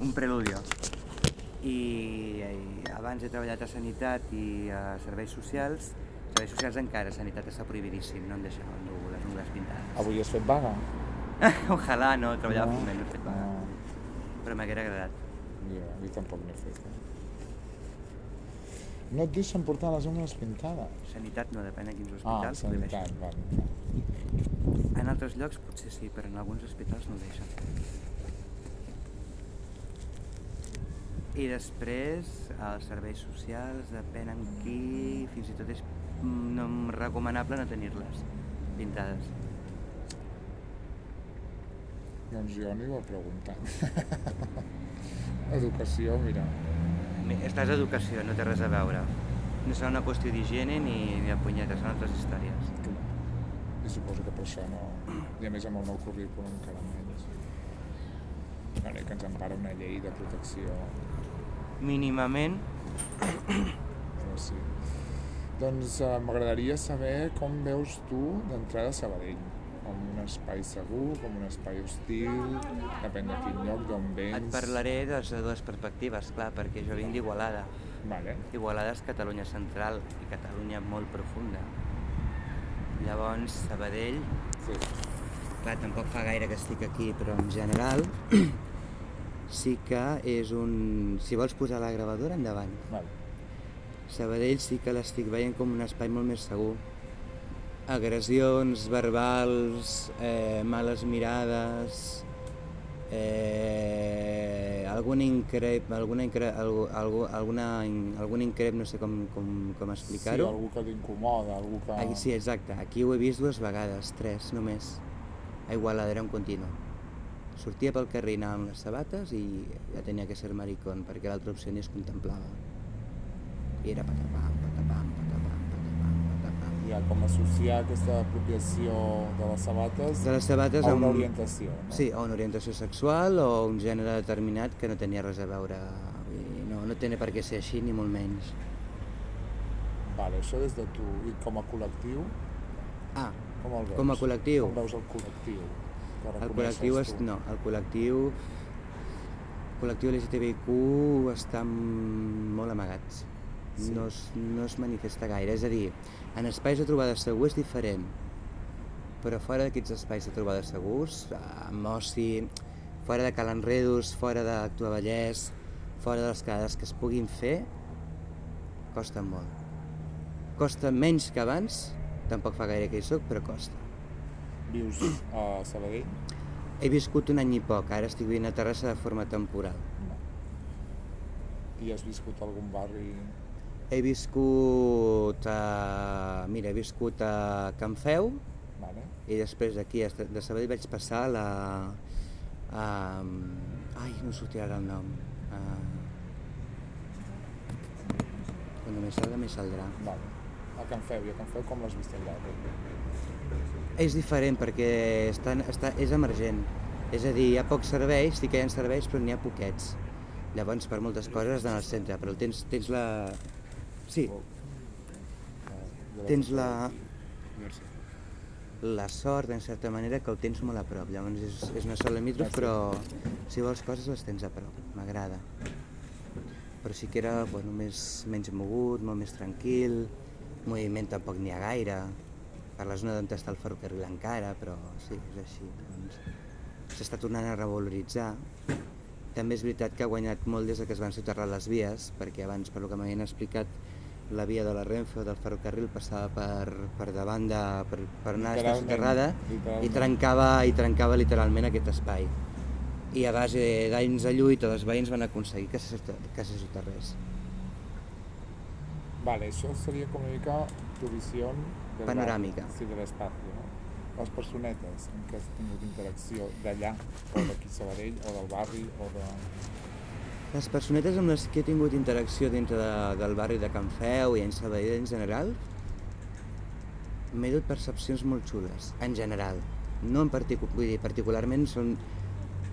un preludio. I, i abans he treballat a Sanitat i a Serveis Socials. Serveis Socials encara, Sanitat està prohibidíssim, no em deixaven dur les ungles pintades. Avui has fet vaga? Ojalà no, treballar No. foment, no he fet vaga. No. Però m'haguera agradat. Jo tampoc n'he fet. Eh? No et deixen portar les ungles pintades? Sanitat no, depèn de quins Ah, hospitals. sanitat, prohibeixen. vale. En altres llocs potser sí, però en alguns hospitals no ho deixen. I després, els serveis socials, depèn en qui, fins i tot és mm, no recomanable no tenir-les pintades. Doncs jo anava preguntant. Educació, mira. Mi- Estàs a educació, no té res a veure. No serà una qüestió d'higiene ni, ni de punyetes, són altres històries. I suposo que per això no... I a més amb el nou currículum encara menys. Bueno, i que ens empara una llei de protecció. Mínimament, Però sí. Doncs eh, m'agradaria saber com veus tu d'entrada a Sabadell. Com un espai segur, com un espai hostil, depèn de quin lloc, d'on vens... et parlaré des de dues perspectives, clar, perquè jo vinc d'Igualada. Vale. Igualada és Catalunya central i Catalunya molt profunda. Llavors, Sabadell, Sí. clar, tampoc fa gaire que estic aquí, però en general sí que és un... Si vols posar la gravadora, endavant. Vale. Sabadell sí que l'estic veient com un espai molt més segur. Agressions verbals, eh, males mirades, eh, algun increp, alguna, incre, algú, algú, alguna, algun increp, no sé com, com, com Sí, explicar-ho. algú que t'incomoda, algú que... Aquí, sí, exacte. Aquí ho he vist dues vegades, tres només. A Igualada era un continu. Sortia pel carrer, anava amb les sabates i ja tenia que ser maricón, perquè l'altra opció ni es contemplava. I era patapam, patapam, patapam, patapam, patapam. Ja, com associar aquesta apropiació de les sabates De les sabates a una amb... orientació. No? Sí, o una orientació sexual o un gènere determinat que no tenia res a veure. No, no té per què ser així, ni molt menys. Vale, això des de tu. I com a col·lectiu, Ah, com el veus? Com a col·lectiu? Com veus el col·lectiu? Que El col·lectiu, és, no, el col·lectiu, el col·lectiu LGTBIQ estan molt amagats. Sí. No, es, no es manifesta gaire. És a dir, en espais de trobada segur és diferent, però fora d'aquests espais de trobada segurs, amb oci, fora de Cal Enredos, fora d'Actua Vallès, fora de les quedades que es puguin fer, costa molt. Costa menys que abans, tampoc fa gaire que hi soc, però costa. Vius a Sabadell? He viscut un any i poc, ara estic vivint a Terrassa de forma temporal. I has viscut a algun barri... He viscut a... Mira, he viscut a Can Feu Vale. i després d'aquí, de Sabadell, vaig passar a la... A... Ai, no sortirà ara el nom. A... Quan me salga, me saldrà. Vale. A Can Feu. I a Can Feu com l'has vist barri? És diferent perquè està, està, és emergent. És a dir, hi ha pocs serveis, sí que hi ha serveis, però n'hi ha poquets. Llavors, per moltes coses has d'anar al centre, però tens, tens la... Sí, tens la, la sort, en certa manera, que el tens molt a prop. Llavors és, és una sola limítrof, però si vols coses les tens a prop. M'agrada. Però sí que era bueno, més, menys mogut, molt més tranquil, moviment tampoc n'hi ha gaire. Per la zona d'on està el ferrocarril encara, però sí, és així. Doncs, S'està tornant a revaloritzar. També és veritat que ha guanyat molt des de que es van soterrar les vies, perquè abans, per lo que m'havien explicat, la via de la Renfe o del ferrocarril passava per, per davant de, per, per anar a estar soterrada i trencava, i trencava literalment aquest espai. I a base d'anys de lluita dels veïns van aconseguir que se, que se soterrés. Vale, això seria com una mica tu visió Panoràmica. barri, Sí, de l'espai, no? Les personetes amb què has tingut interacció d'allà, o d'aquí Sabadell, o del barri, o de... Les personetes amb les que he tingut interacció dintre de, del barri de Can Feu i en Sabadell en general, m'he dut percepcions molt xules, en general. No en particular, vull dir, particularment són,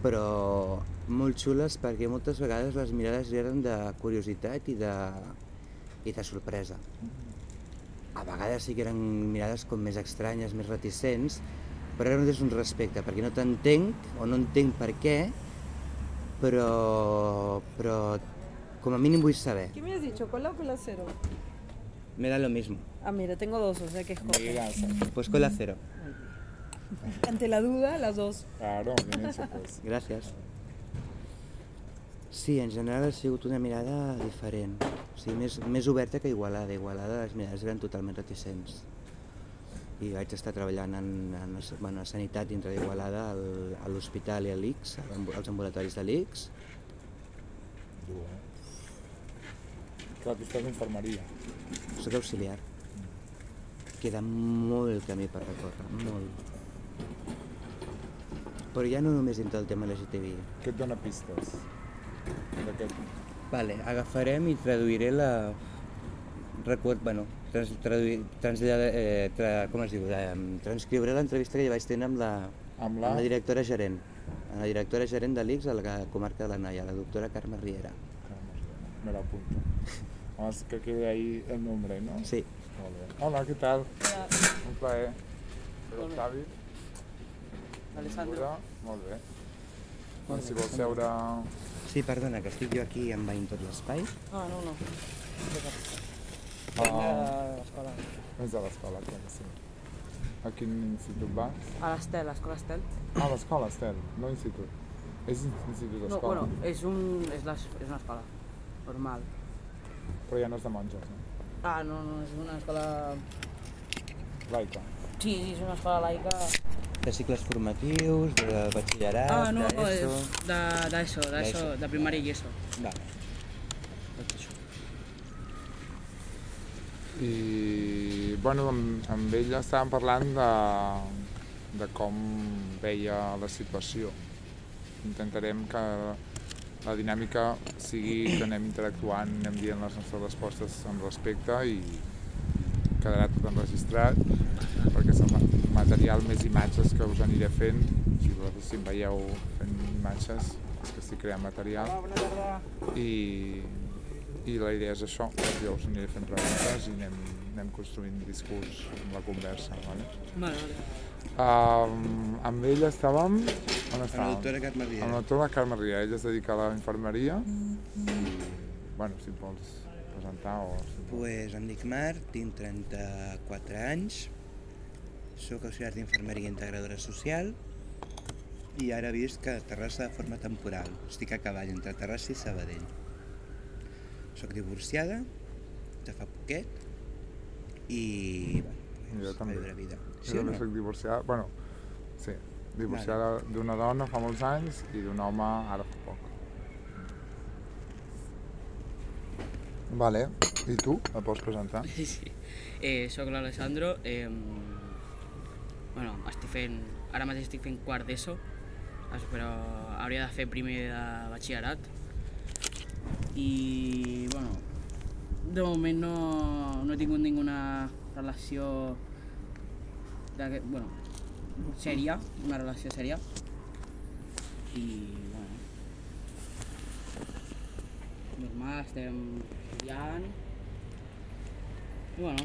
però molt xules perquè moltes vegades les mirades eren de curiositat i de, i de sorpresa. A vegades sí que eren mirades com més estranyes, més reticents, però era des d'un respecte, perquè no t'entenc o no entenc per què, però, però com a mínim vull saber. ¿Qué me has dicho? ¿Cola o cola cero? Me da lo mismo. Ah, mira, tengo dos, o sea que escoge. Mira, Pues cola cero. Ante la duda, las dos. claro, bien hecho, pues. Gràcies. Sí, en general ha sigut una mirada diferent. O sigui, més, més oberta que Igualada. Igualada les mirades eren totalment reticents. I vaig estar treballant en, en, bueno, a sanitat dintre d'Igualada, al- a l'hospital i a l'ICS, als ambulatoris de l'ICS. Dur, eh? Clar, tu estàs d'infermeria. Soc auxiliar. Queda molt camí per recórrer, molt. Però ja no només dintre del tema LGTBI. Què et dona pistes? Vale, agafarem i traduiré la... Record, bueno, trans, traduir, traslladar, eh, tra, com es diu? Eh, transcriuré l'entrevista que ja vaig tenir amb la, Amb la... amb la directora gerent. Amb la directora gerent de l'ICS a la comarca de la Noia, la doctora Carme Riera. Me l'apunto. És que queda ahí el nombre, no? Sí, bé. Hola, què tal? Un plaer. Soc Xavi. Alessandro. Molt bé. Bueno, si vols seure... sí, perdona, que estic jo aquí envaint tot l'espai. Ah, no, no. Ah, A l'escola. és a l'escola, clar que sí. A quin institut vas? A l'Estel, a l'escola Estel. Ah, l'escola, Estel, no institut. És institut No, d'escola, bueno, és, un, és, les, és una escola normal. però ja no és de monges, no? Ah, no, no, és una escola... Laica. Sí, sí, és una escola laica. De cicles formatius, de batxillerat, Ah, no, d'ESO... de, d'ESO, D'ESO. de primària i ESO. Vale. Això. I, bueno, amb, amb ella estàvem parlant de, de com veia la situació. Intentarem que la dinàmica sigui que anem interactuant, anem dient les nostres respostes amb respecte i quedarà tot enregistrat perquè és el ma- material més imatges que us aniré fent. Si vosaltres si em veieu fent imatges és que estic creant material i, i la idea és això, jo us aniré fent preguntes i anem, anem construint discurs amb la conversa. Vale? Vale, vale. Um, amb ella estàvem... On Amb la estàvem? doctora Carme Amb la doctora Carme Ria, ella es dedica a la infermeria i, bueno, si et vols presentar o... Pues em dic Marc, tinc 34 anys, sóc auxiliar d'infermeria integradora social i ara visc a Terrassa de forma temporal. Estic a cavall entre Terrassa i Sabadell. Soc divorciada, de fa poquet, i bueno, Jo pues, també. a viure vida. Sí, jo també soc divorciada, bueno, sí, divorciada d'una dona fa molts anys i d'un home ara fa poc. Vale, i tu, et pots presentar? Sí, sí. Eh, soc l'Alessandro. Eh, bueno, estic fent, ara mateix estic fent quart d'ESO, es- però hauria de fer primer de batxillerat. I, bueno, de moment no, no he tingut ninguna relació de, bueno, sèria, una relació sèria. I, bueno, normal, estem estudiant. I, bueno,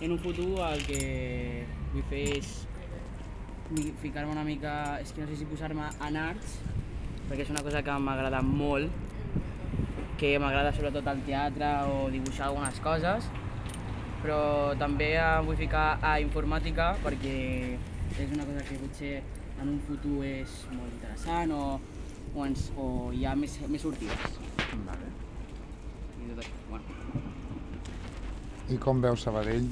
en un futur el que vull fer és ficar-me una mica, és que no sé si posar-me en arts, perquè és una cosa que m'agrada molt, que m'agrada sobretot el teatre o dibuixar algunes coses, però també em vull ficar a informàtica perquè és una cosa que potser en un futur és molt interessant o, o, ens, o hi ha més, més sortides. Vale. I tot això, bueno. I com veus Sabadell?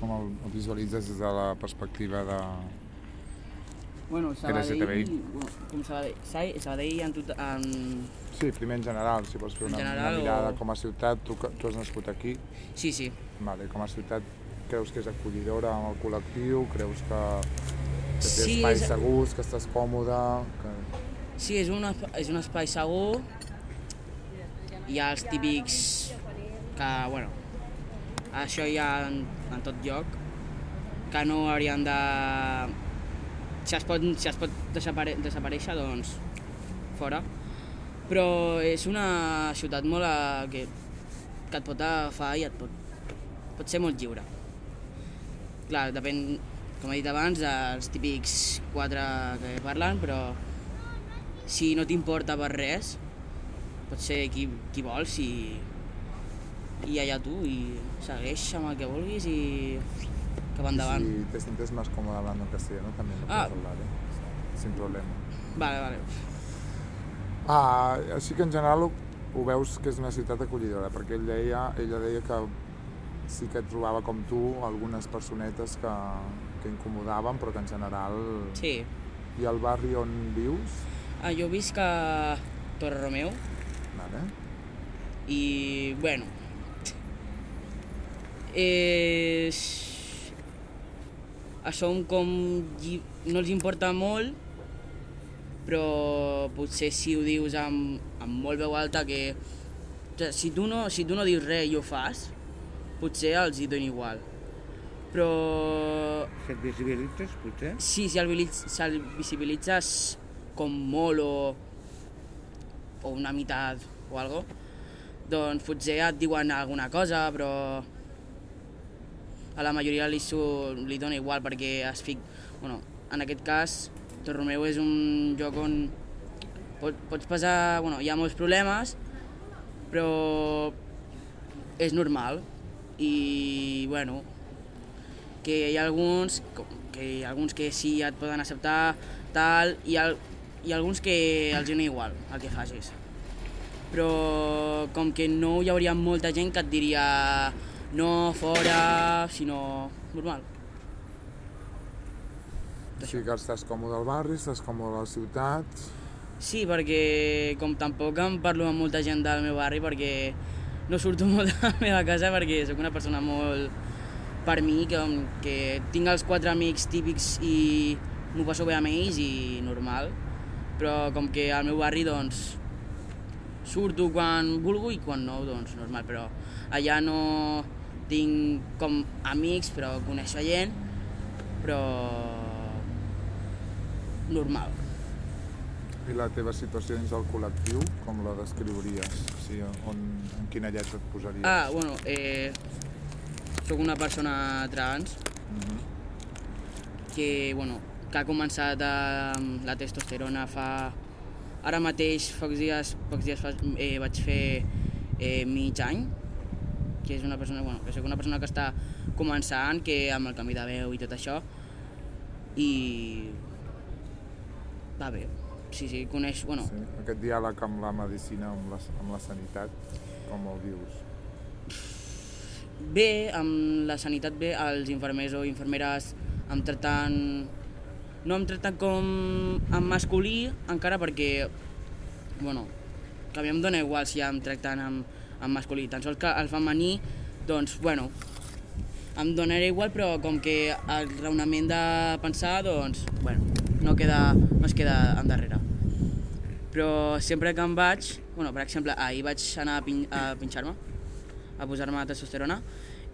Com el, el visualitzes des de la perspectiva de... Bueno, Sabadell, bueno, com Sabadell, Sa- Sabadell en, tot, en... Sí, primer en general, si vols fer una, general una mirada o- com a ciutat, tu, tu has nascut aquí, Sí, sí, vale, com a ciutat creus que és acollidora amb el col·lectiu, creus que, que té Sí, espais és- segurs, que estàs còmode, que... sí, és un, és un espai segur, hi ha els típics que, bueno, això hi ha en, en tot lloc, que no haurien de... Si es pot, si es pot desapare desaparèixer, doncs fora. Però és una ciutat molt a, que, que et pot agafar i et pot, pot ser molt lliure. Clar, depèn, com he dit abans, dels típics quatre que parlen, però si no t'importa per res, pots ser qui, qui vols i, i allà tu, i segueix amb el que vulguis i cap endavant. Si te sientes más cómoda hablando en castellano, también lo Ah. puedes hablar, ¿eh? Sin problema. Vale, vale. Ah, així que en general ho, ho veus que és una ciutat acollidora, perquè ell deia, ella deia que sí que trobava com tu algunes personetes que, que incomodaven, però que en general... Sí. I el barri on vius? Ah, jo visc a Torre Romeu Vale. i, bueno, és... Som com... no els importa molt, però potser si ho dius amb, amb molt veu alta que... Si, tu no, si tu no dius res i ho fas, potser els hi dona igual. Però Si et visibilitzes, potser? Sí, si el, si el visibilitzes com molt o, o una meitat o algo, doncs potser et diuen alguna cosa, però a la majoria li, su, li dona igual perquè es fic... Bueno, en aquest cas, Torromeu és un lloc on pot, pots passar... Bueno, hi ha molts problemes, però és normal. I, bueno, que hi ha alguns que hi ha alguns que sí et poden acceptar tal i, al, i alguns que els dona igual el que facis. Però com que no hi hauria molta gent que et diria no fora, sinó normal. O sigui que estàs còmode al barri, estàs còmode a la ciutat... Sí, perquè com tampoc em parlo amb molta gent del meu barri perquè no surto molt de la meva casa perquè sóc una persona molt per mi, que, que tinc els quatre amics típics i m'ho passo bé amb ells i normal, però com que al meu barri doncs surto quan vulgo i quan no, doncs normal, però allà no tinc com amics, però coneixo gent, però normal. I la teva situació dins del col·lectiu, com la descriuries? O sigui, on, en quina lletra et posaries? Ah, bueno, eh, sóc una persona trans Mhm. que, bueno, que ha començat amb la testosterona fa... Ara mateix, pocs dies, pocs dies fa, eh, vaig fer eh, mig any, que és una persona, bueno, que soc una persona que està començant, que amb el canvi de veu i tot això, i va bé. Sí, sí, coneix, bueno, Sí. Aquest diàleg amb la medicina, amb la, amb la sanitat, com el vius? bé, amb la sanitat bé, els infermers o infermeres em tracten... No em tracten com en masculí encara perquè, bueno, que a mi em dóna igual si ja em tracten amb, amb masculí, tan sols que el femení, doncs, bueno, em donarà igual, però com que el raonament de pensar, doncs, bueno, no, queda, no es queda endarrere. Però sempre que em vaig, bueno, per exemple, ahir vaig anar a, pin, a pinxar-me, a posar-me testosterona,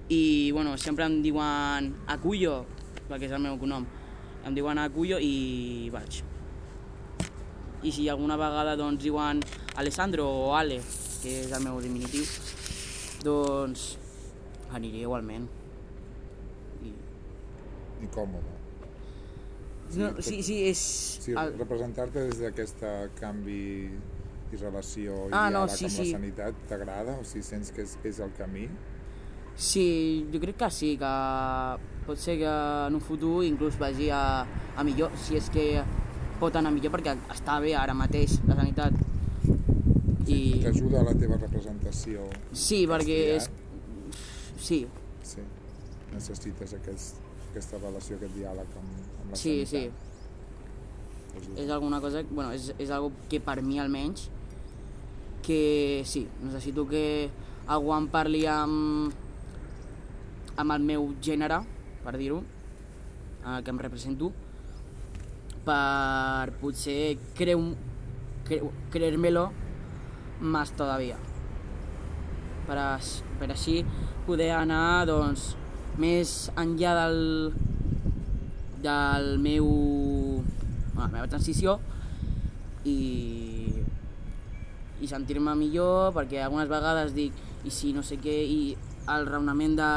i bueno, sempre em diuen Acuyo, perquè és el meu cognom, em diuen Acuyo i vaig. I si alguna vegada doncs diuen Alessandro o Ale, que és el meu diminutiu, doncs aniré igualment. I... I còmode. No, sí, sí, és... Sí, el- representar-te des d'aquest canvi i relació i Ah, no, diàleg sí, amb sí. la sanitat t'agrada? O sigui, sents que és, és el camí? Sí, jo crec que sí, que pot ser que en un futur inclús vagi a, a millor, si és que pot anar millor, perquè està bé ara mateix la sanitat. I T'ajuda a la teva representació? sí, perquè és... Sí, Sí. Necessites aquest, aquesta relació, aquest diàleg amb, amb la sí, sí. sanitat? T'ajuda. És alguna cosa, bueno, és, és algo que per mi almenys, que sí, necessito que algú em parli amb, amb el meu gènere, per dir-ho, el que em represento, per potser creu, creu, creérmelo más todavía. Per, per així poder anar doncs, més enllà del, del meu, bueno, la meva transició i, i sentir-me millor perquè algunes vegades dic i si no sé què? I el raonament de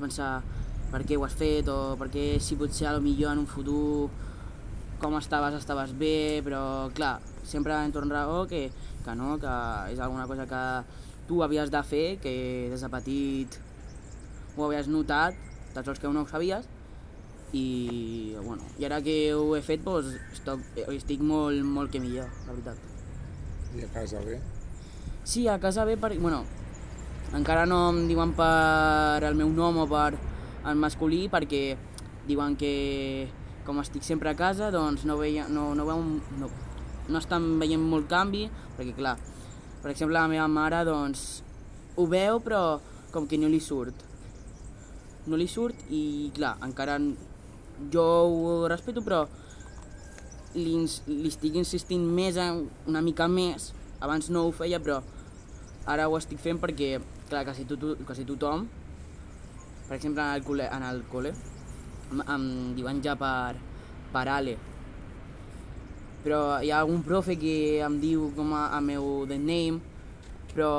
pensar per què ho has fet? o per què si potser a lo millor en un futur com estaves, estaves bé, però clar, sempre em torna raó que, que no, que és alguna cosa que tu havies de fer, que des de petit ho havies notat, tan sols que no ho sabies, i, bueno, i ara que ho he fet doncs, estic, estic molt, molt que millor, la veritat. I a casa bé? Sí, a casa bé, perquè, bueno, encara no em diuen per el meu nom o per el masculí, perquè diuen que com estic sempre a casa, doncs no, veia, no, no, veu, no, no estan veient molt canvi, perquè clar, per exemple la meva mare doncs ho veu però com que no li surt. No li surt i clar, encara jo ho respeto però li, li estic insistint més, en, una mica més, abans no ho feia però ara ho estic fent perquè, clar, quasi, tot, quasi tothom, per exemple en el col·le, en el col·le em, em diuen ja per, per Ale. Però hi ha algun profe que em diu com a, el meu name, però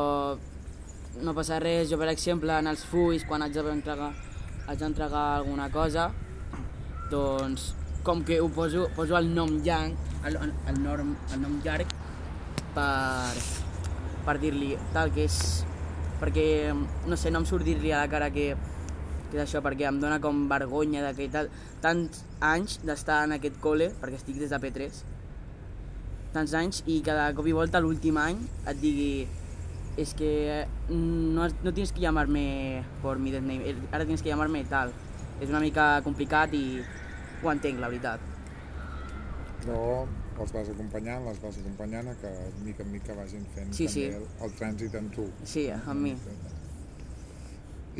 no passa res. Jo, per exemple, en els fulls, quan haig d'entregar haig d'entregar alguna cosa, doncs com que ho poso, poso el nom llarg, el, el, norm, el nom llarg per, per dir-li tal que és perquè no sé, no em surt dir-li a la cara que, que és això, perquè em dóna com vergonya de que tal, tants anys d'estar en aquest col·le, perquè estic des de P3, tants anys i cada cop i volta l'últim any et digui es que no, has- no tienes que llamarme por mi name, ara tienes que llamarme tal. És una mica complicat i ho entenc, la veritat. Però els vas acompanyant, les vas acompanyant a que mica en mica vagin fent Sí, també sí. El, el trànsit amb tu. Sí, amb mi.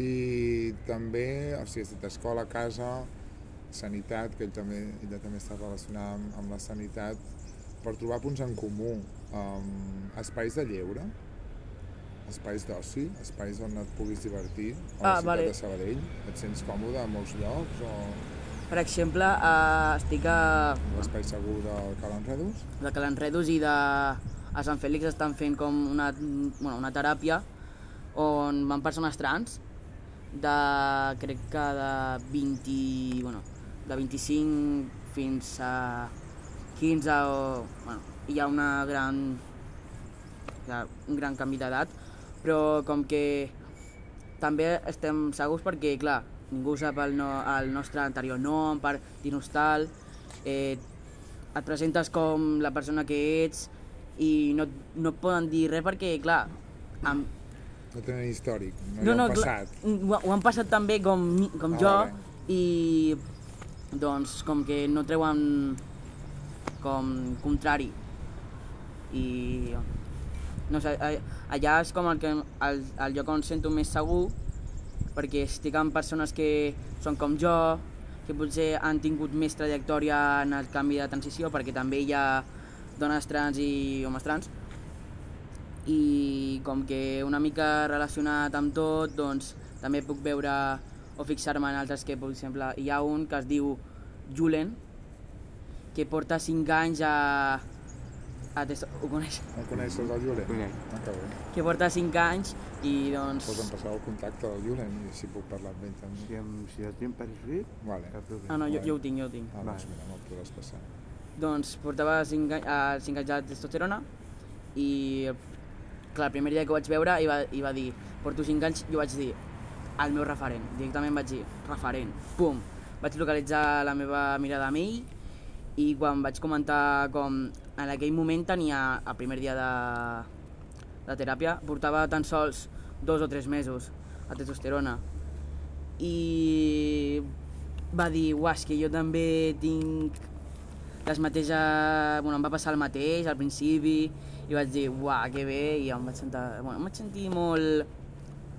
I també, o sigui, has dit escola, casa, sanitat, que ell també, ella també està relacionada amb, amb la sanitat, per trobar punts en comú, um, espais de lleure, espais d'oci, espais on et puguis divertir, a la Ah, ciutat vale. de Sabadell, et sents còmode a molts llocs, o Per exemple, eh, estic a, l'espai segur del Cal Enredos? de Calanredos i de a Sant Fèlix estan fent com una, bueno, una teràpia on van persones trans de, crec que de 20, bueno, de 25 fins a 15 o, bueno, hi ha una gran, hi ha un gran canvi d'edat, però com que també estem segurs perquè, clar, ningú sap el, no, el nostre anterior nom per dir-nos tal, eh, et presentes com la persona que ets i no, no et poden dir res perquè, clar, amb, No tenen històric, no, no, no, han clar, passat. ho, ho han passat tan bé com, com Ah, jo i doncs com que no treuen com contrari. I no sé, allà és com el, que, el, el lloc on sento més segur perquè estic amb persones que són com jo que potser han tingut més trajectòria en el canvi de transició perquè també hi ha dones trans i homes trans. I com que una mica relacionat amb tot, doncs també puc veure o fixar-me en altres que, per exemple, hi ha un que es diu Julen, que porta 5 anys a... a Test... Ho coneix? No coneixes el Julen? Conec. Ah, que bé. Que porta 5 anys i doncs... Pots passar el contacte del Julen i així puc parlar amb ell també. Si, em, si el tinc per escrit, Vale. cap problema. Ah, no, jo, jo ho tinc, jo ho tinc. Ah, doncs mira, me'l podràs passar. Doncs portava 5 anys, uh, 5 anys de testosterona i clar, el primer dia que ho vaig veure i va, i va dir porto 5 anys, jo vaig dir el meu referent, directament vaig dir referent, pum, vaig localitzar la meva mirada amb ell i quan vaig comentar com en aquell moment tenia el primer dia de, de teràpia, portava tan sols dos o tres mesos a testosterona i va dir, uah, que jo també tinc les mateixes... Bueno, em va passar el mateix al principi i vaig dir, uah, que bé, i em vaig, sentar, bueno, em vaig sentir molt,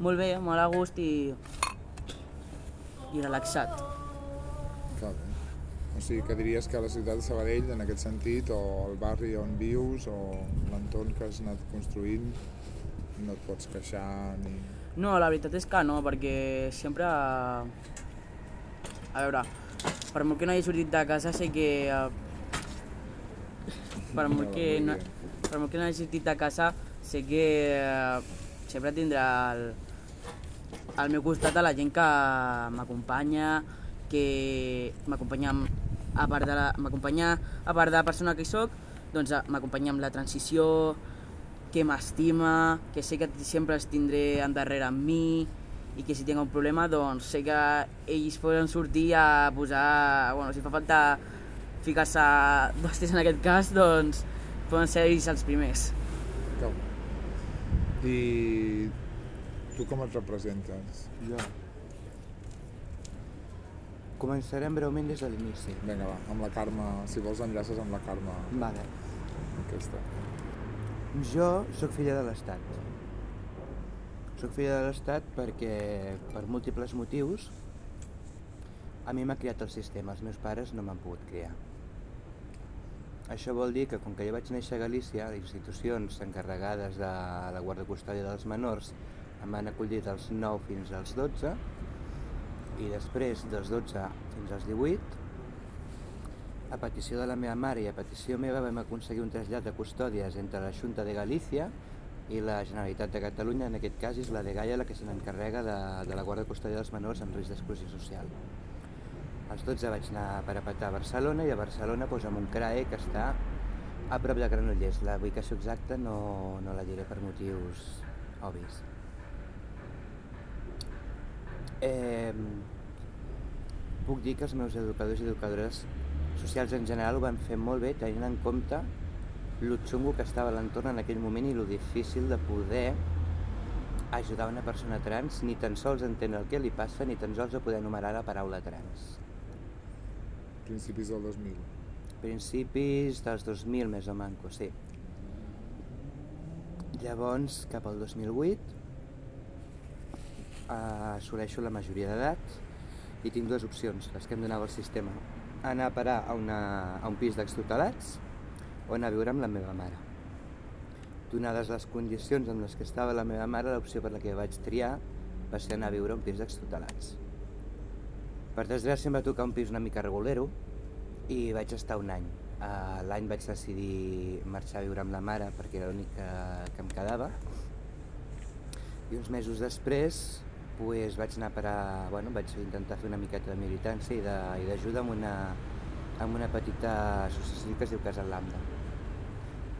molt bé, molt a gust i, i relaxat. O sigui, que diries que la ciutat de Sabadell, en aquest sentit, o el barri on vius, o l'entorn que has anat construint, no et pots queixar ni... No, la veritat és que no, perquè sempre... A veure, per molt que no hagi sortit de casa sé que... eh, Per molt que no, per molt que no hagi sortit de casa sé que eh, sempre tindrà el, al meu costat a la gent que m'acompanya, que m'acompanya a part de la, m'acompanya a part de la persona que hi soc, doncs, a- m'acompanya amb la transició, que m'estima, que sé que sempre els tindré endarrere amb mi i que si tinc un problema doncs sé que ells poden sortir a posar, bueno, si fa falta ficar-se d'hòsties en aquest cas, doncs poden ser ells els primers. I tu com et representes? Jo. Començarem breument des de l'inici. Vinga, va, amb la Carme, si vols enllaces amb la Carme Vale. aquesta. Jo sóc filla de l'Estat. Soc filla de l'Estat perquè, per múltiples motius, a mi m'ha criat el sistema, els meus pares no m'han pogut criar. Això vol dir que, com que jo vaig néixer a Galícia, les institucions encarregades de la guarda custòdia dels menors em van acollir dels 9 fins als 12 i després dels 12 fins als 18 a petició de la meva mare i a petició meva vam aconseguir un trasllat de custòdies entre la Junta de Galícia i la Generalitat de Catalunya, en aquest cas és la de Gaia la que se n'encarrega de, de la guarda custòdia dels menors en risc d'exclusió social. Als 12 vaig anar a parapetar a Barcelona i a Barcelona doncs, un CRAE que està a prop de Granollers. La ubicació exacta no, no la diré per motius obvis. Eh, puc dir que els meus educadors i educadores socials en general ho van fer molt bé tenint en compte lo xungo que estava a l'entorn en aquell moment i lo difícil de poder ajudar una persona trans ni tan sols entendre el que li passa ni tan sols de poder enumerar la paraula trans. Principis del 2000. Principis dels 2000 més o manco, sí. Llavors, cap al 2008, eh, assoleixo la majoria d'edat i tinc dues opcions, les que em donava el sistema. Anar a parar a, una, a un pis d'extutelats o anar a viure amb la meva mare. Donades les condicions en les que estava la meva mare, l'opció per la que vaig triar va ser anar a viure a un pis d'extutelats. Per desgràcia em va tocar un pis una mica regulero i vaig estar un any. Uh, L'any vaig decidir marxar a viure amb la mare perquè era l'únic que, que em quedava. I uns mesos després pues, vaig anar a parar, bueno, vaig intentar fer una miqueta de militància i d'ajuda amb, una, amb una petita associació que es diu Casa Lambda.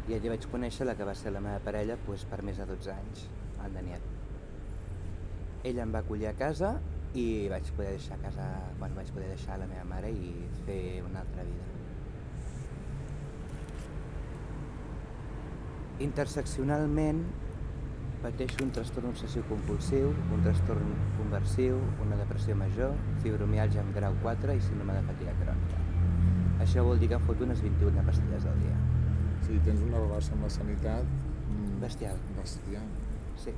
I allà vaig conèixer la que va ser la meva parella pues, per més de 12 anys, el Daniel. Ell em va acollir a casa i vaig poder deixar a casa, bueno, vaig poder deixar la meva mare i fer una altra vida. Interseccionalment pateixo un trastorn obsessiu compulsiu, un trastorn conversiu, una depressió major, fibromialgia amb grau 4 i síndrome de fatiga crònica. Això vol dir que em foto unes 21 pastilles al dia. O sigui, tens una relació amb la sanitat... mm, Bestial. Bestial. Sí.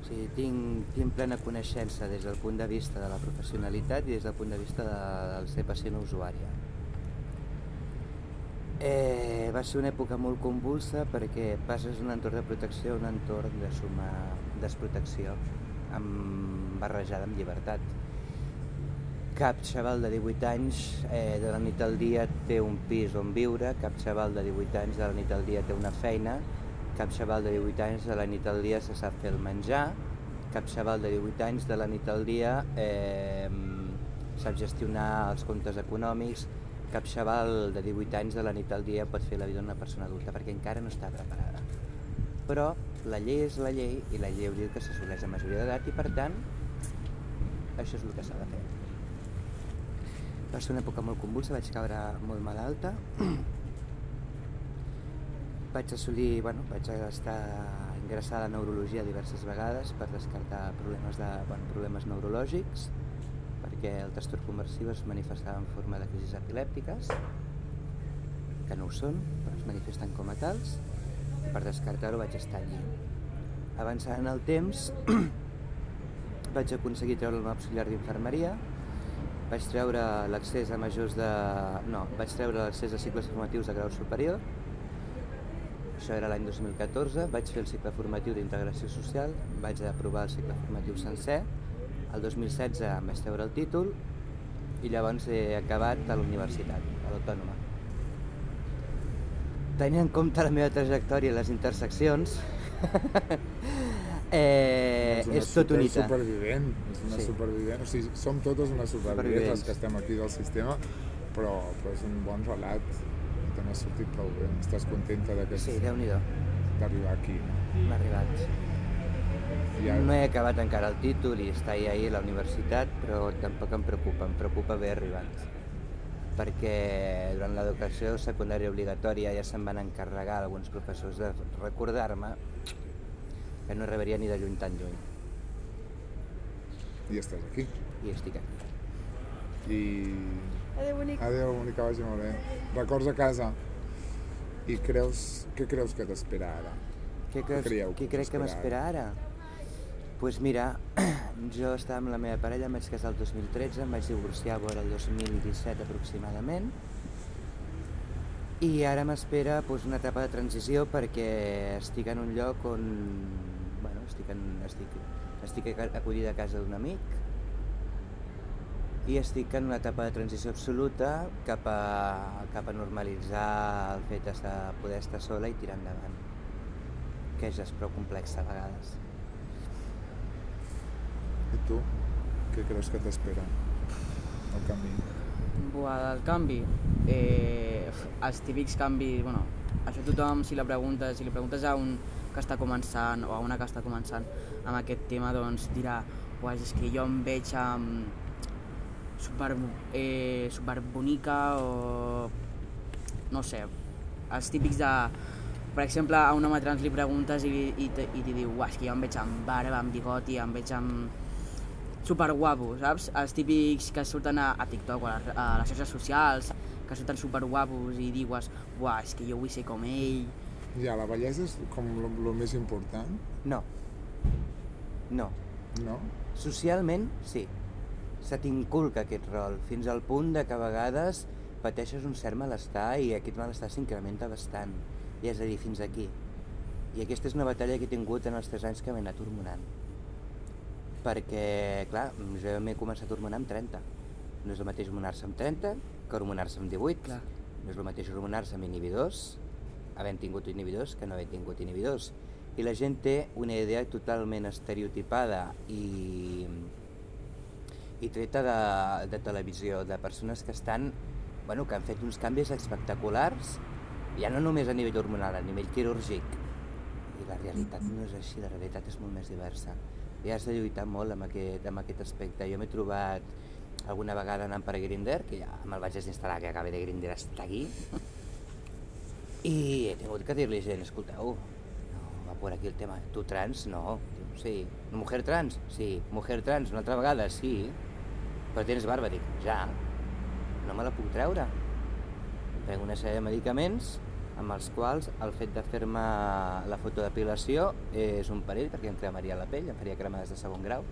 O sigui, tinc, tinc plena coneixença des del punt de vista de la professionalitat i des del punt de vista de, del ser pacient usuària. Eh, va ser una època molt convulsa perquè passes d'un entorn de protecció a un entorn de suma desprotecció amb, barrejada amb llibertat. Cap xaval de 18 anys eh, de la nit al dia té un pis on viure, cap xaval de 18 anys de la nit al dia té una feina, cap xaval de 18 anys de la nit al dia se sap fer el menjar, cap xaval de 18 anys de la nit al dia eh, sap gestionar els comptes econòmics, cap xaval de 18 anys de la nit al dia pot fer la vida d'una persona adulta perquè encara no està preparada. Però la llei és la llei i la llei diu que s'assoleix a majoria d'edat i per tant això és el que s'ha de fer. Va ser una època molt convulsa, vaig caure molt malalta. vaig assolir, bueno, vaig estar ingressada a neurologia diverses vegades per descartar problemes, de, bueno, problemes neurològics, perquè el trastorn conversiu es manifestava en forma de crisis epilèptiques, que no ho són, però es manifesten com a tals, i per descartar-ho vaig estar allí. Avançant en el temps, vaig aconseguir treure meu auxiliar d'infermeria, vaig treure l'accés a majors de... no, vaig treure l'accés a cicles formatius de grau superior, això era l'any 2014, vaig fer el cicle formatiu d'integració social, vaig aprovar el cicle formatiu sencer, el 2016 em vaig treure el títol i llavors he acabat a la universitat, a l'Autònoma. Tenint en compte la meva trajectòria i les interseccions, eh, una és tot super unita. supervivent, és una Sí. supervivent. O sigui, som totes unes supervivents, les que estem aquí del sistema, però, però és un bon relat. Té una sortit prou bé. Estàs contenta d'aquest- Sí, déu nhi d'arribar aquí. m'ha arribat. No he acabat encara el títol i està ahir a la universitat, però tampoc em preocupa, em preocupa haver arribat. Perquè durant l'educació secundària obligatòria ja se'n van encarregar alguns professors de recordar-me que no arribaria ni de lluny tan lluny. I estàs aquí. I estic aquí. I... Adéu, bonic. Adéu, Mónica, vagi molt bé. Records a casa. I creus... Què creus que t'espera ara? Què, creus, que què crec que m'espera ara? Doncs pues mira, jo estava amb la meva parella, em vaig casar el 2013, em vaig divorciar vora el 2017 aproximadament, i ara m'espera pues, una etapa de transició perquè estic en un lloc on... Bueno, estic, en, estic, estic acollida a casa d'un amic i estic en una etapa de transició absoluta cap a, cap a normalitzar el fet de poder estar sola i tirar endavant que ja és prou complex a vegades. I tu? Què creus que t'espera? El camí. Buah, del canvi. Eh, els típics canvis, bueno, això tothom, si la preguntes, si li preguntes a un que està començant o a una que està començant amb aquest tema, doncs dirà, buah, és que jo em veig amb super, eh, super bonica o no sé, els típics de per exemple, a un home trans li preguntes i, i, i t'hi diu, és que jo em veig amb barba, amb bigoti, em veig amb super guapo, saps? Els típics que surten a, a TikTok o a, les- a les xarxes socials, que surten super guapos i dius, buah, és que jo vull ser com ell. Ja, la bellesa és com el més important, No. No. no? Socialment, sí. Se t'inculca aquest rol, fins al punt de que a vegades pateixes un cert malestar i aquest malestar s'incrementa bastant. I és a dir, fins aquí. I aquesta és una batalla que he tingut en els 3 anys que m'he anat hormonant. Perquè, clar, jo m'he començat a hormonar amb 30. No és el mateix hormonar-se amb 30 que hormonar-se amb 18. Clar. No és el mateix hormonar-se amb inhibidors, havent tingut inhibidors, que no haver tingut inhibidors. I la gent té una idea totalment estereotipada i, i treta de, de televisió, de persones que estan, bueno, que han fet uns canvis espectaculars, ja no només a nivell hormonal, a nivell quirúrgic. I la realitat no és així, la realitat és molt més diversa. I has de lluitar molt amb aquest, amb aquest aspecte. Jo m'he trobat alguna vegada anant per Grindr, que ja me'l vaig desinstal·lar, que acabi de Grindr està aquí, i he tingut que dir-li gent, escolteu, no, va por aquí el tema, tu trans, no, sí, mujer trans, sí, mujer trans, una altra vegada, sí, però tens barba, dic, ja, no me la puc treure. Prenc una sèrie de medicaments amb els quals el fet de fer-me la fotodepilació és un perill perquè em cremaria la pell, em faria cremades de segon grau.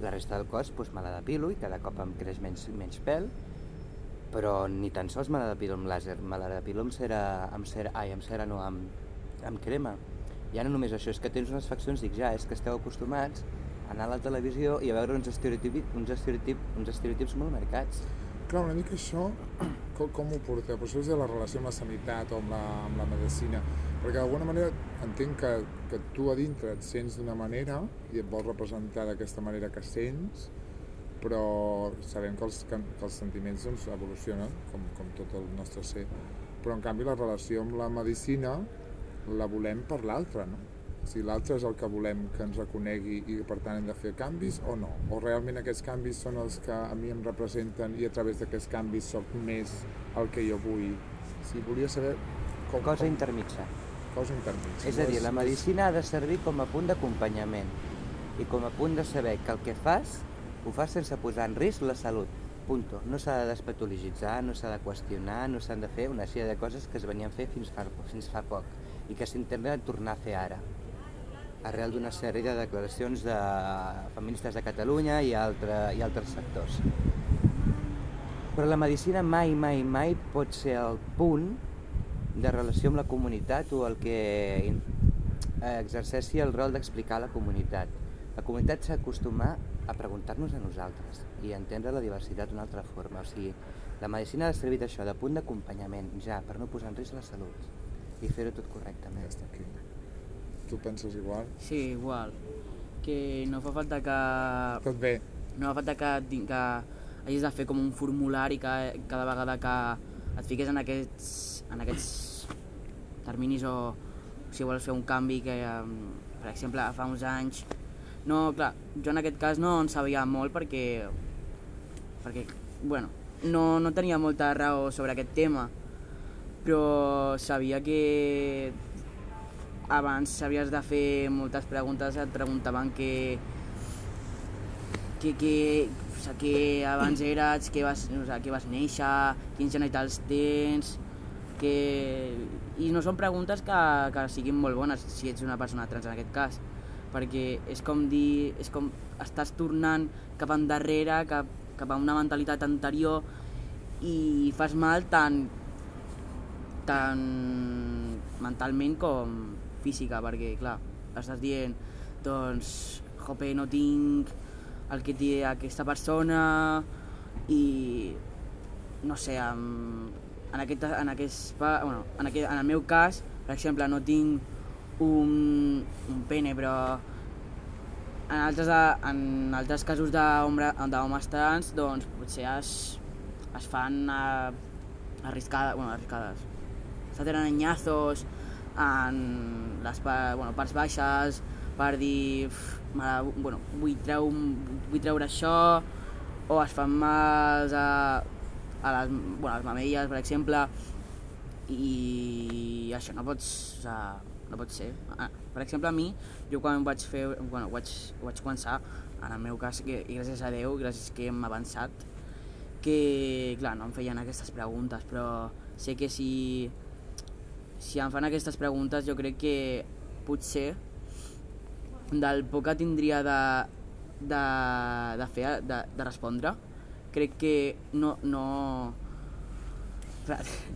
La resta del cos doncs, me la depilo i cada cop em creix menys, menys pèl, però ni tan sols me la depilo amb làser, me la depilo amb cera, amb cera, ai, amb cera no, amb, amb crema. Ja no només això, és que tens unes faccions, dic ja, és que esteu acostumats a anar a la televisió i a veure uns estereotips, uns estereotips, uns estereotips molt marcats. Clar, una mica això, com, com ho porteu? Però això és de la relació amb la sanitat o amb la, amb la medicina. Perquè d'alguna manera entenc que, que tu a dintre et sents d'una manera i et vols representar d'aquesta manera que sents, però sabem que els, que, que els sentiments doncs, evolucionen, com, com tot el nostre ser. Però en canvi la relació amb la medicina la volem per l'altre, no? Si l'altre és el que volem que ens reconegui i per tant hem de fer canvis o no? O realment aquests canvis són els que a mi em representen i a través d'aquests canvis sóc més el que jo vull? Si volia saber com... Cosa com, intermitja. cosa intermitja. És a dir, la medicina ha de servir com a punt d'acompanyament i com a punt de saber que el que fas ho fas sense posar en risc la salut. Punto. No s'ha de despatologitzar, no s'ha de qüestionar, no s'han de fer una sèrie de coses que es venien a fer fins fa, fins fa poc i que s'intenten tornar a fer ara arrel d'una sèrie de declaracions de feministes de Catalunya i, altre, i altres sectors. Però la medicina mai, mai, mai pot ser el punt de relació amb la comunitat o el que eh, exerceixi el rol d'explicar a la comunitat. La comunitat s'ha a preguntar-nos a nosaltres i a entendre la diversitat d'una altra forma. O sigui, la medicina ha de servir d'això, de punt d'acompanyament, ja, per no posar en risc la salut i fer-ho tot correctament. Està. Tu penses igual? Sí, igual. Que no fa falta que... Tot bé. No fa falta que, que hagis de fer com un formulari que, cada vegada que et fiques en aquests, en aquests terminis o si vols fer un canvi que, per exemple, fa uns anys... No, clar, jo en aquest cas no en sabia molt perquè, perquè bueno, no, no tenia molta raó sobre aquest tema, però sabia que abans havies de fer moltes preguntes, et preguntaven que que, que, o sigui, que abans eres, que vas, o sigui, que vas néixer, quins genitals tens, que... I no són preguntes que, que siguin molt bones si ets una persona trans en aquest cas, perquè és com dir, és com estàs tornant cap endarrere, cap, cap a una mentalitat anterior i fas mal tant tant mentalment com física, perquè clar, estàs dient doncs, jope, no tinc el que té aquesta persona i no sé, en, en, aquest, en, aquest, bueno, en, aquest, en el meu cas, per exemple, no tinc un, un pene, però en altres, en altres casos d'home- d'homes trans, doncs potser es, es fan eh, arriscades, bueno, arriscades, se tenen anyazos en les bueno, parts baixes per dir, "Uf, me- bueno, vull, treu, vull treure això, o es fan mals a, a les, bueno, les mamelles, per exemple, i això no pots, no pot ser. Ah, Per exemple, a mi, jo quan vaig fer, bueno, vaig, vaig començar, en el meu cas, que, i gràcies a Déu, gràcies que hem avançat, que, clar, no em feien aquestes preguntes, però sé que si, si em fan aquestes preguntes jo crec que potser del poc que tindria de, de, de fer, de, de respondre, crec que no, no,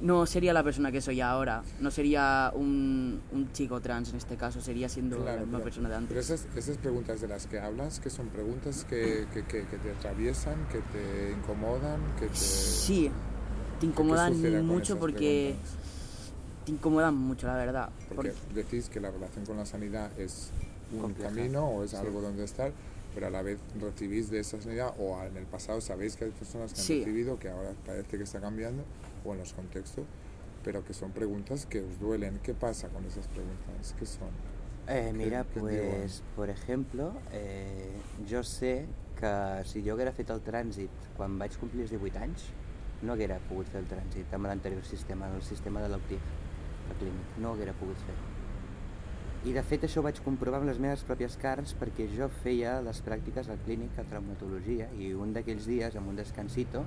no sería la persona que soy ahora, no sería un, un chico trans en este caso, sería siendo la misma pero- persona de Pero antes. esas, esas preguntas de las que hablas, que son preguntas que, que, que, que te atraviesan, que te incomodan, que te... Sí, te ¿Qué incomodan mucho porque preguntas? Te incomodan mucho, la verdad. Porque Por- decís que la relación con la sanidad es un Compleja. camino o es Sí. algo donde estar, pero a la vez recibís de esa sanidad o en el pasado sabéis que hay personas que han Sí. recibido, que ahora parece que está cambiando, o en los contextos, pero que son preguntas que os duelen. ¿Qué pasa con esas preguntas? ¿Qué son? Eh, mira, diuen? pues, por ejemplo, eh, jo sé que si jo haguera fet el trànsit quan vaig complir els 18 anys, no haguera pogut fer el trànsit amb l'anterior sistema, el sistema de l'Optif, el clínic, no haguera pogut fer. I de fet això ho vaig comprovar amb les meves pròpies carns perquè jo feia les pràctiques al clínic a traumatologia i un d'aquells dies, amb un descansito,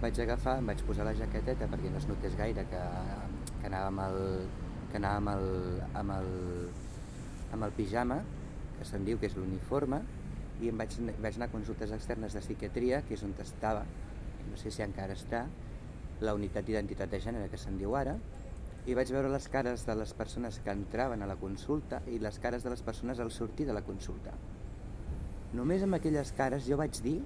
vaig agafar, em vaig posar la jaqueteta perquè no es notés gaire que, que anava amb el, que anava amb el, amb el, amb el pijama, que se'n diu que és l'uniforme, i em vaig, vaig anar a consultes externes de psiquiatria, que és on estava, no sé si encara està, la unitat d'identitat de gènere que se'n diu ara, i vaig veure les cares de les persones que entraven a la consulta i les cares de les persones al sortir de la consulta. Només amb aquelles cares jo vaig dir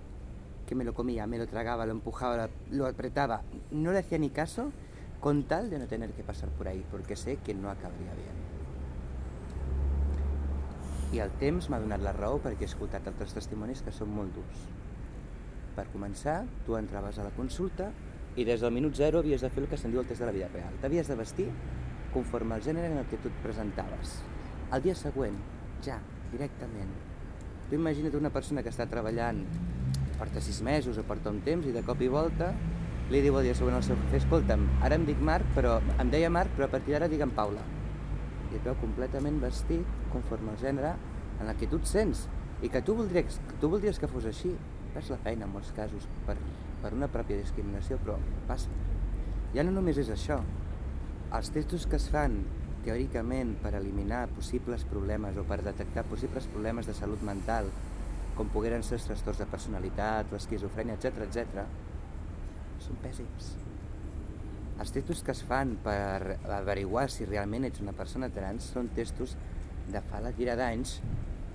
que me lo comía, me lo tragaba, lo empujaba, lo apretaba. No le hacía ni caso con tal de no tener que pasar por ahí, porque sé que no acabaria bien. I el temps m'ha donat la raó perquè he escoltat altres testimonis que són molt durs. Per començar, tu entraves a la consulta i des del minut zero havies de fer el que se'n diu el test de la vida real. T'havies de vestir conforme al gènere en el que tu et presentaves. El dia següent, ja, directament. Tu imagina't una persona que està treballant porta sis mesos o porta un temps i de cop i volta li diu el dia següent al seu jefe, escolta'm, ara em dic Marc, però em deia Marc, però a partir d'ara digue'm Paula. I et veu completament vestit conforme al gènere en el que tu et sents i que tu voldries, tu voldries que fos així. Perds la feina en molts casos per, per una pròpia discriminació, però passa. Ja no només és això. Els testos que es fan teòricament per eliminar possibles problemes o per detectar possibles problemes de salut mental, com pogueren ser els trastorns de personalitat, l'esquizofrènia, etc etc, són pèssims. Els testos que es fan per averiguar si realment ets una persona trans són testos de fa la tira d'anys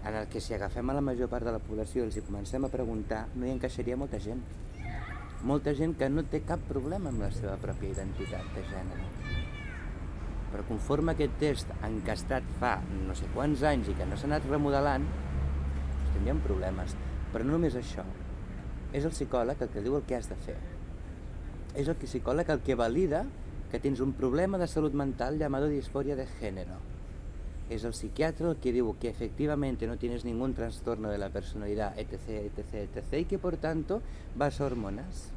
en el que si agafem a la major part de la població i els hi comencem a preguntar, no hi encaixaria molta gent. Molta gent que no té cap problema amb la seva pròpia identitat de gènere. Però conforme aquest test encastat fa no sé quants anys i que no s'ha anat remodelant, doncs tindríem problemes. Però no només això. És el psicòleg el que diu el que has de fer. és el psicòleg el que valida que tens un problema de salut mental llamado disforia de género. Es el psiquiatra el que diu que efectivamente no tienes ningún trastorno de la personalidad, etc, etc, etc, y que por tanto vas a hormonas.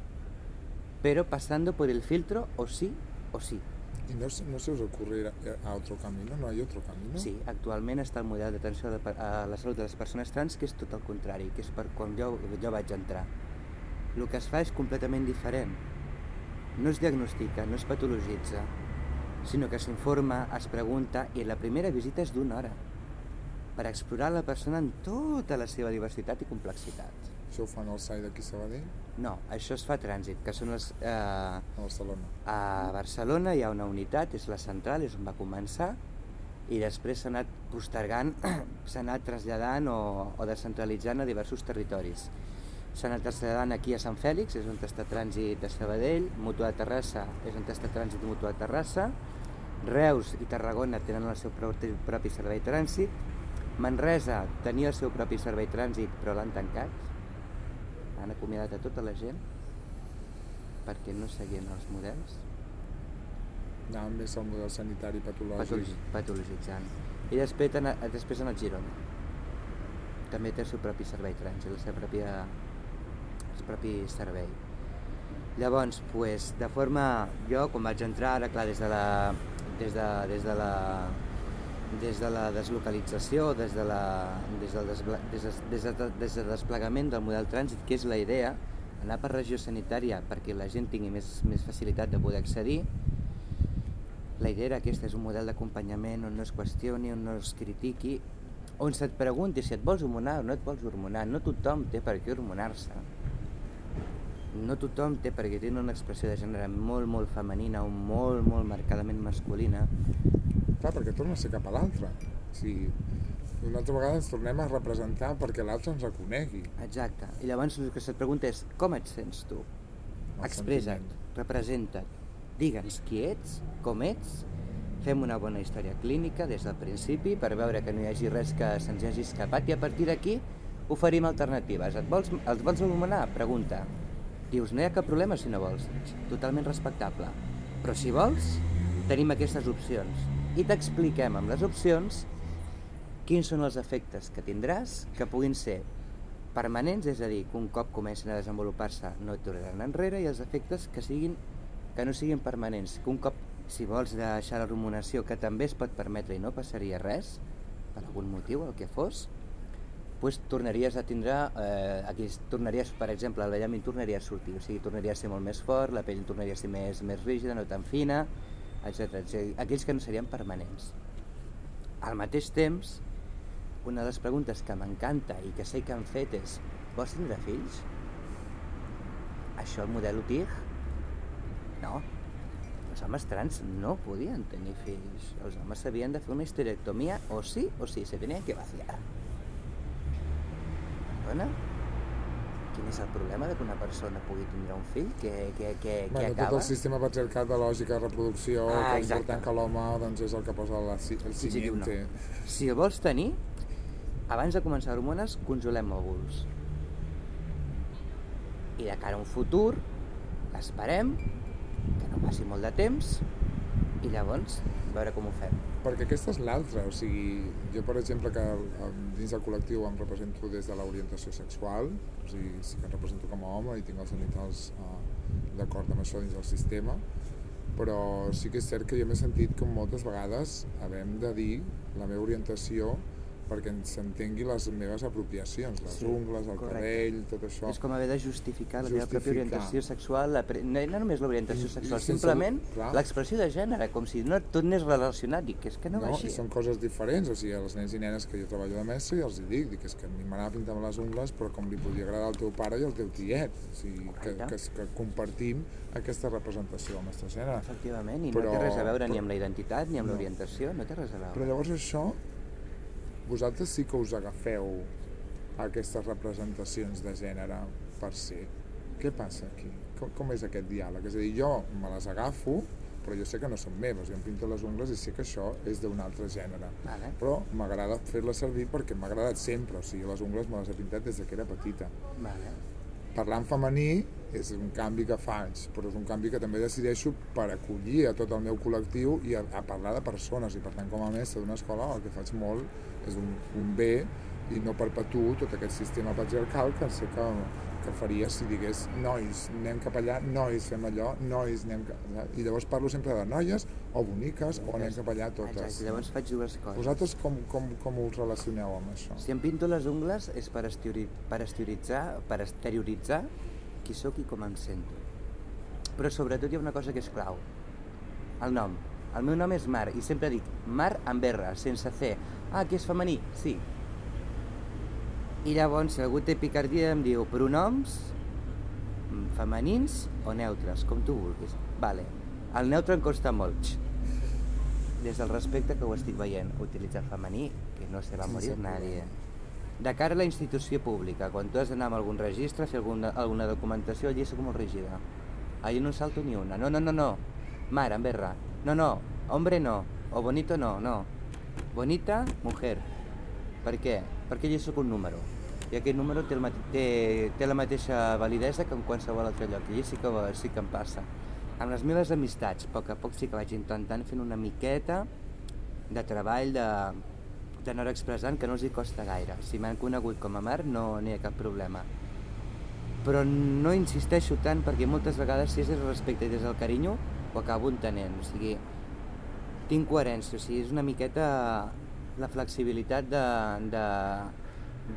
Pero pasando por el filtro o sí o sí. ¿Y no, no se os ocurre ir a, a otro camino? ¿No hay otro camino? Sí, actualment està el model d'atenció a la salut de les persones trans que és tot el contrari, que és per quan jo, jo vaig entrar. El que es fa és completament diferent. No es diagnostica, no es patologitza, sinó que s'informa, es pregunta i la primera visita és d'una hora per explorar la persona en tota la seva diversitat i complexitat. Això ho fan al SAI d'aquí a Sabadell, No, això es fa a trànsit, que són les... Eh, a Barcelona. a Barcelona hi ha una unitat, és la central, és on va començar, i després s'ha anat postergant, s'ha anat traslladant o, o descentralitzant a diversos territoris. S'ha anat traslladant aquí a Sant Fèlix, és on està trànsit de Sabadell, Mutua de Terrassa és on està trànsit de Mutua de Terrassa, Reus i Tarragona tenen el seu propi, servei trànsit, Manresa tenia el seu propi servei trànsit però l'han tancat, han acomiadat a tota la gent perquè no seguien els models Anàvem més al model sanitari patològic. patologi patologitzant. I després, després han anat a Girona. També té el seu propi servei trànsit, la seva pròpia, el propi servei. Llavors, pues, de forma... Jo, quan vaig entrar, ara, clar, des de la... Des de, des de la des de la deslocalització, des, de la, des, del desbla, des, de, des, de, des del desplegament del model trànsit, que és la idea, anar per regió sanitària perquè la gent tingui més, més facilitat de poder accedir, la idea era aquesta, és un model d'acompanyament on no es qüestioni, on no es critiqui, on se't pregunti si et vols hormonar o no et vols hormonar. No tothom té per què hormonar-se. No tothom té perquè té una expressió de gènere molt, molt femenina o molt, molt marcadament masculina. Clar, perquè torna a ser cap a l'altre. O sigui, una altra vegada ens tornem a representar perquè l'altre ens reconegui. Exacte. I llavors el que se't pregunta és com et sents tu? Expressa't, representa't, digue'ns qui ets, com ets, fem una bona història clínica des del principi per veure que no hi hagi res que se'ns hagi escapat i a partir d'aquí oferim alternatives. Et vols, els vols anomenar? Pregunta. Dius, no hi ha cap problema si no vols. Totalment respectable. Però si vols, tenim aquestes opcions. I t'expliquem amb les opcions quins són els efectes que tindràs que puguin ser permanents, és a dir, que un cop comencin a desenvolupar-se no tornaran enrere, i els efectes que siguin que no siguin permanents, que un cop, si vols deixar la ruminació, que també es pot permetre i no passaria res, per algun motiu, el que fos, pues tornaries a tindre, eh, aquí es- tornaries, per exemple, el vellament tornaria a sortir, o sigui, tornaria a ser molt més fort, la pell tornaria a ser més, més rígida, no tan fina, etc. Aquells que no serien permanents. Al mateix temps, una de les preguntes que m'encanta i que sé que han fet és vols tindre fills? Això el model UTIG? No. Els homes trans no podien tenir fills. Els homes s'havien de fer una histerectomia o sí o sí, se tenien que vaciar. Perdona? Quin és el problema de que una persona pugui tindre un fill? Que, que, que, que Bueno, tot acaba? el sistema patriarcat de lògica de reproducció, Ah, que és important que l'home doncs, és el que posa la, el Sí, no. Si el vols tenir, abans de començar hormones, conjolem òvuls. I de cara a un futur, esperem que no passi molt de temps i llavors veure com ho fem. Perquè aquesta és l'altra, o sigui, jo per exemple que dins del col·lectiu em represento des de l'orientació sexual, o sigui, sí que em represento com a home i tinc els genitals eh, d'acord amb això dins del sistema, però sí que és cert que jo m'he sentit com moltes vegades havem de dir la meva orientació perquè s'entengui les meves apropiacions, les Sí, ungles, el correcte. cabell, tot això. És com haver de justificar la teva pròpia Justificar. orientació sexual, la pre... no, no només l'orientació I- i sexual, sense- simplement l'expressió de gènere, com si no, tot anés relacionat. Dic, és que no, va no, així. i són coses diferents, o sigui, els nens i nenes que jo treballo de mestre i els hi dic, dic, és que a mi m'anava pintant les ungles però com li podia agradar al teu pare i al teu tiet, o sigui, que, que, que compartim aquesta representació del nostre gènere. Efectivament, i Però- no té res a veure ni però- amb la identitat ni amb No. l'orientació, no té res a veure. Però llavors això, vosaltres sí que us agafeu a aquestes representacions de gènere per ser. Què passa aquí? Com, com és aquest diàleg? És a dir, jo me les agafo, però jo sé que no són meves, jo em pinto les ungles i sé que això és d'un altre gènere. Vale. Però m'agrada fer-les servir perquè m'ha agradat sempre, o sigui, les ungles me les he pintat des de que era petita. Vale. Parlar en femení és un canvi que faig, però és un canvi que també decideixo per acollir a tot el meu col·lectiu i a, a parlar de persones, i per tant com a mestre d'una escola el que faig molt és un, un bé i no perpetuo tot aquest sistema patriarcal que sé que, que faria si digués nois, anem cap allà, nois, fem allò, nois, anem cap allà. I llavors parlo sempre de noies o boniques o anem cap allà totes. Exacte, llavors faig dues coses. Vosaltres com, com, com us relacioneu amb això? Si em pinto les ungles és per, estiori, per exterioritzar, per exterioritzar qui sóc i com em sento. Però sobretot hi ha una cosa que és clau. El nom. El meu nom és Mar i sempre dic Mar amb R, sense C. Ah, que és femení? Sí. I llavors, si algú té picardia, em diu pronoms femenins o neutres, com tu vulguis. Vale. El neutre em costa molt. Des del respecte que ho estic veient, utilitzar femení, que no se va morir nadie. De cara a la institució pública, quan tu has d'anar amb algun registre, fer alguna, alguna documentació, allí sóc molt rígida. Allí no salto ni una. No, no, no, no. Mar, amb R. No, no. Hombre no. O bonito no, no. Bonita, mujer. Per què? Perquè allí sóc un número. I aquest número té, el té, té la mateixa validesa que en qualsevol altre lloc. I sí que, sí que em passa. Amb les meves amistats, a poc a poc sí que vaig intentant fent una miqueta de treball, de, d'anar expressant que no els hi costa gaire. Si m'han conegut com a Mar no n'hi ha cap problema. Però no insisteixo tant perquè moltes vegades si és del respecte i des del carinyo ho acabo entenent. O sigui, tinc coherència, o sigui, és una miqueta la flexibilitat de, de,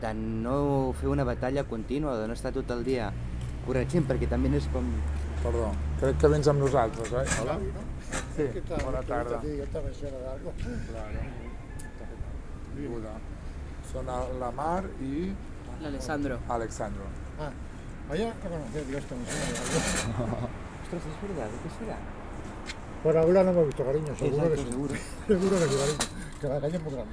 de no fer una batalla contínua, de no estar tot el dia corregint, perquè també és com... Perdó, crec que vens amb nosaltres, oi? Hola? Sí, ¿Qué bona ¿Te tarda. de? Claro. Vinguda. Són el- la Mar i L'Alessandro. Alexandro. Ah, vaya a conocer yo esta versión de algo. Ostres, és veritat, què serà? Por ahora no me gustó, cariño, seguro que sí. seguro. Seguro que sí, cariño. Que la calle es muy grande.